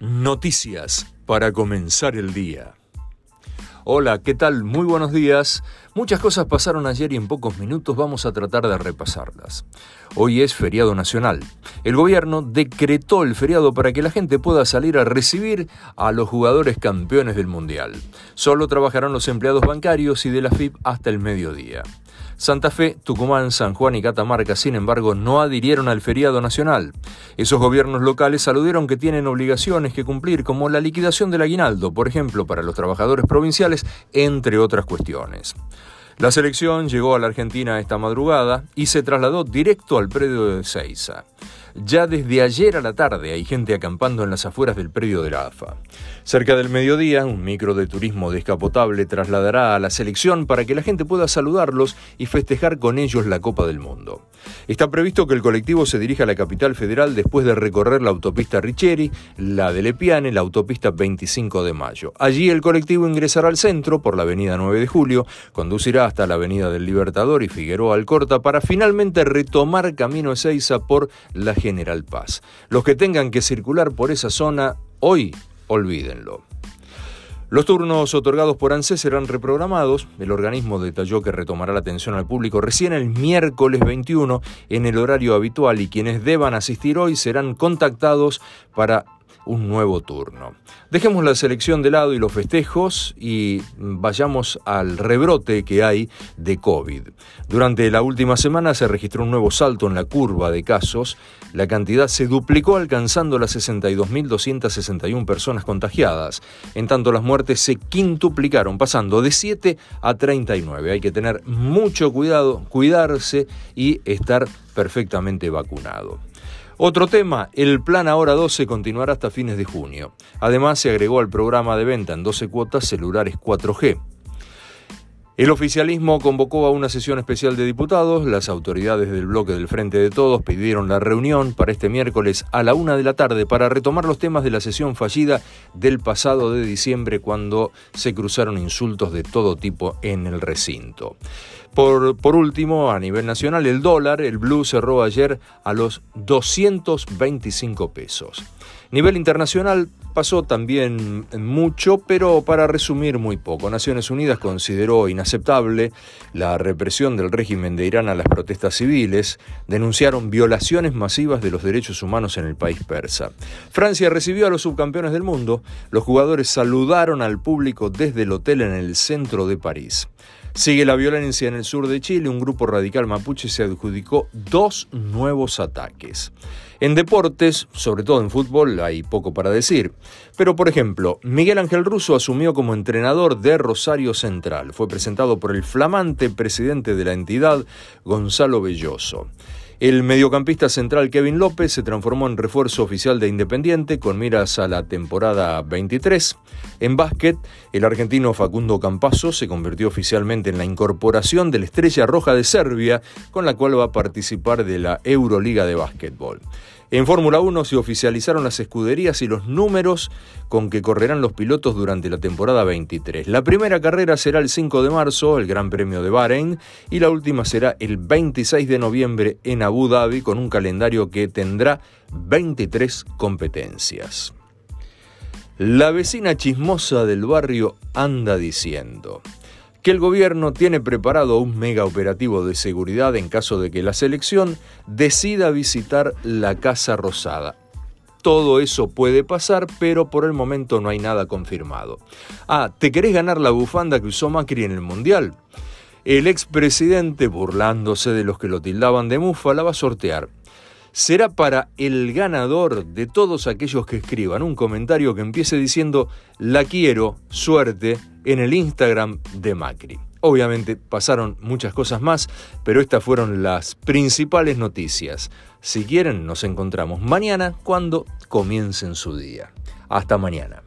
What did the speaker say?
Noticias para comenzar el día. Hola, ¿qué tal? Muy buenos días. Muchas cosas pasaron ayer y en pocos minutos vamos a tratar de repasarlas. Hoy es feriado nacional. El gobierno decretó el feriado para que la gente pueda salir a recibir a los jugadores campeones del Mundial. Solo trabajarán los empleados bancarios y de la FIP hasta el mediodía. Santa Fe, Tucumán, San Juan y Catamarca, sin embargo, no adhirieron al feriado nacional. Esos gobiernos locales aludieron que tienen obligaciones que cumplir, como la liquidación del aguinaldo, por ejemplo, para los trabajadores provinciales, entre otras cuestiones. La selección llegó a la Argentina esta madrugada y se trasladó directo al predio de Seiza. Ya desde ayer a la tarde hay gente acampando en las afueras del predio de la AFA. Cerca del mediodía, un micro de turismo descapotable trasladará a la selección para que la gente pueda saludarlos y festejar con ellos la Copa del Mundo. Está previsto que el colectivo se dirija a la capital federal después de recorrer la autopista Richeri, la de Lepiane, la autopista 25 de Mayo. Allí el colectivo ingresará al centro por la avenida 9 de Julio, conducirá hasta la avenida del Libertador y Figueroa Alcorta para finalmente retomar camino Ezeiza por la General Paz. Los que tengan que circular por esa zona, hoy olvídenlo. Los turnos otorgados por ANSES serán reprogramados. El organismo detalló que retomará la atención al público recién el miércoles 21 en el horario habitual y quienes deban asistir hoy serán contactados para un nuevo turno. Dejemos la selección de lado y los festejos y vayamos al rebrote que hay de COVID. Durante la última semana se registró un nuevo salto en la curva de casos. La cantidad se duplicó alcanzando las 62.261 personas contagiadas. En tanto, las muertes se quintuplicaron, pasando de 7 a 39. Hay que tener mucho cuidado, cuidarse y estar perfectamente vacunado. Otro tema, el plan Ahora 12 continuará hasta fines de junio. Además, se agregó al programa de venta en 12 cuotas celulares 4G. El oficialismo convocó a una sesión especial de diputados. Las autoridades del bloque del Frente de Todos pidieron la reunión para este miércoles a la una de la tarde para retomar los temas de la sesión fallida del pasado de diciembre cuando se cruzaron insultos de todo tipo en el recinto. Por, por, último, a nivel nacional, el dólar, el blue cerró ayer a los 225 pesos. Nivel internacional pasó también mucho, pero para resumir muy poco. Naciones Unidas consideró inaceptable la represión del régimen de Irán a las protestas civiles, denunciaron violaciones masivas de los derechos humanos en el país persa. Francia recibió a los subcampeones del mundo, los jugadores saludaron al público desde el hotel en el centro de París. Sigue la violencia en el sur de Chile, un grupo radical mapuche se adjudicó dos nuevos ataques. En deportes, sobre todo en fútbol, hay poco para decir. Pero, por ejemplo, Miguel Ángel Russo asumió como entrenador de Rosario Central. Fue presentado por el flamante presidente de la entidad, Gonzalo Belloso. El mediocampista central Kevin López se transformó en refuerzo oficial de Independiente con miras a la temporada 23. En básquet, el argentino Facundo Campazo se convirtió oficialmente en la incorporación de la Estrella Roja de Serbia, con la cual va a participar de la Euroliga de Básquetbol. En Fórmula 1 se oficializaron las escuderías y los números con que correrán los pilotos durante la temporada 23. La primera carrera será el 5 de marzo, el Gran Premio de Bahrein, y la última será el 26 de noviembre en Abu Dhabi con un calendario que tendrá 23 competencias. La vecina chismosa del barrio anda diciendo, que el gobierno tiene preparado un mega operativo de seguridad en caso de que la selección decida visitar la Casa Rosada. Todo eso puede pasar, pero por el momento no hay nada confirmado. Ah, ¿te querés ganar la bufanda que usó Macri en el Mundial? El expresidente, burlándose de los que lo tildaban de mufa, la va a sortear será para el ganador de todos aquellos que escriban un comentario que empiece diciendo la quiero, suerte, en el Instagram de Macri. Obviamente pasaron muchas cosas más, pero estas fueron las principales noticias. Si quieren, nos encontramos mañana cuando comiencen su día. Hasta mañana.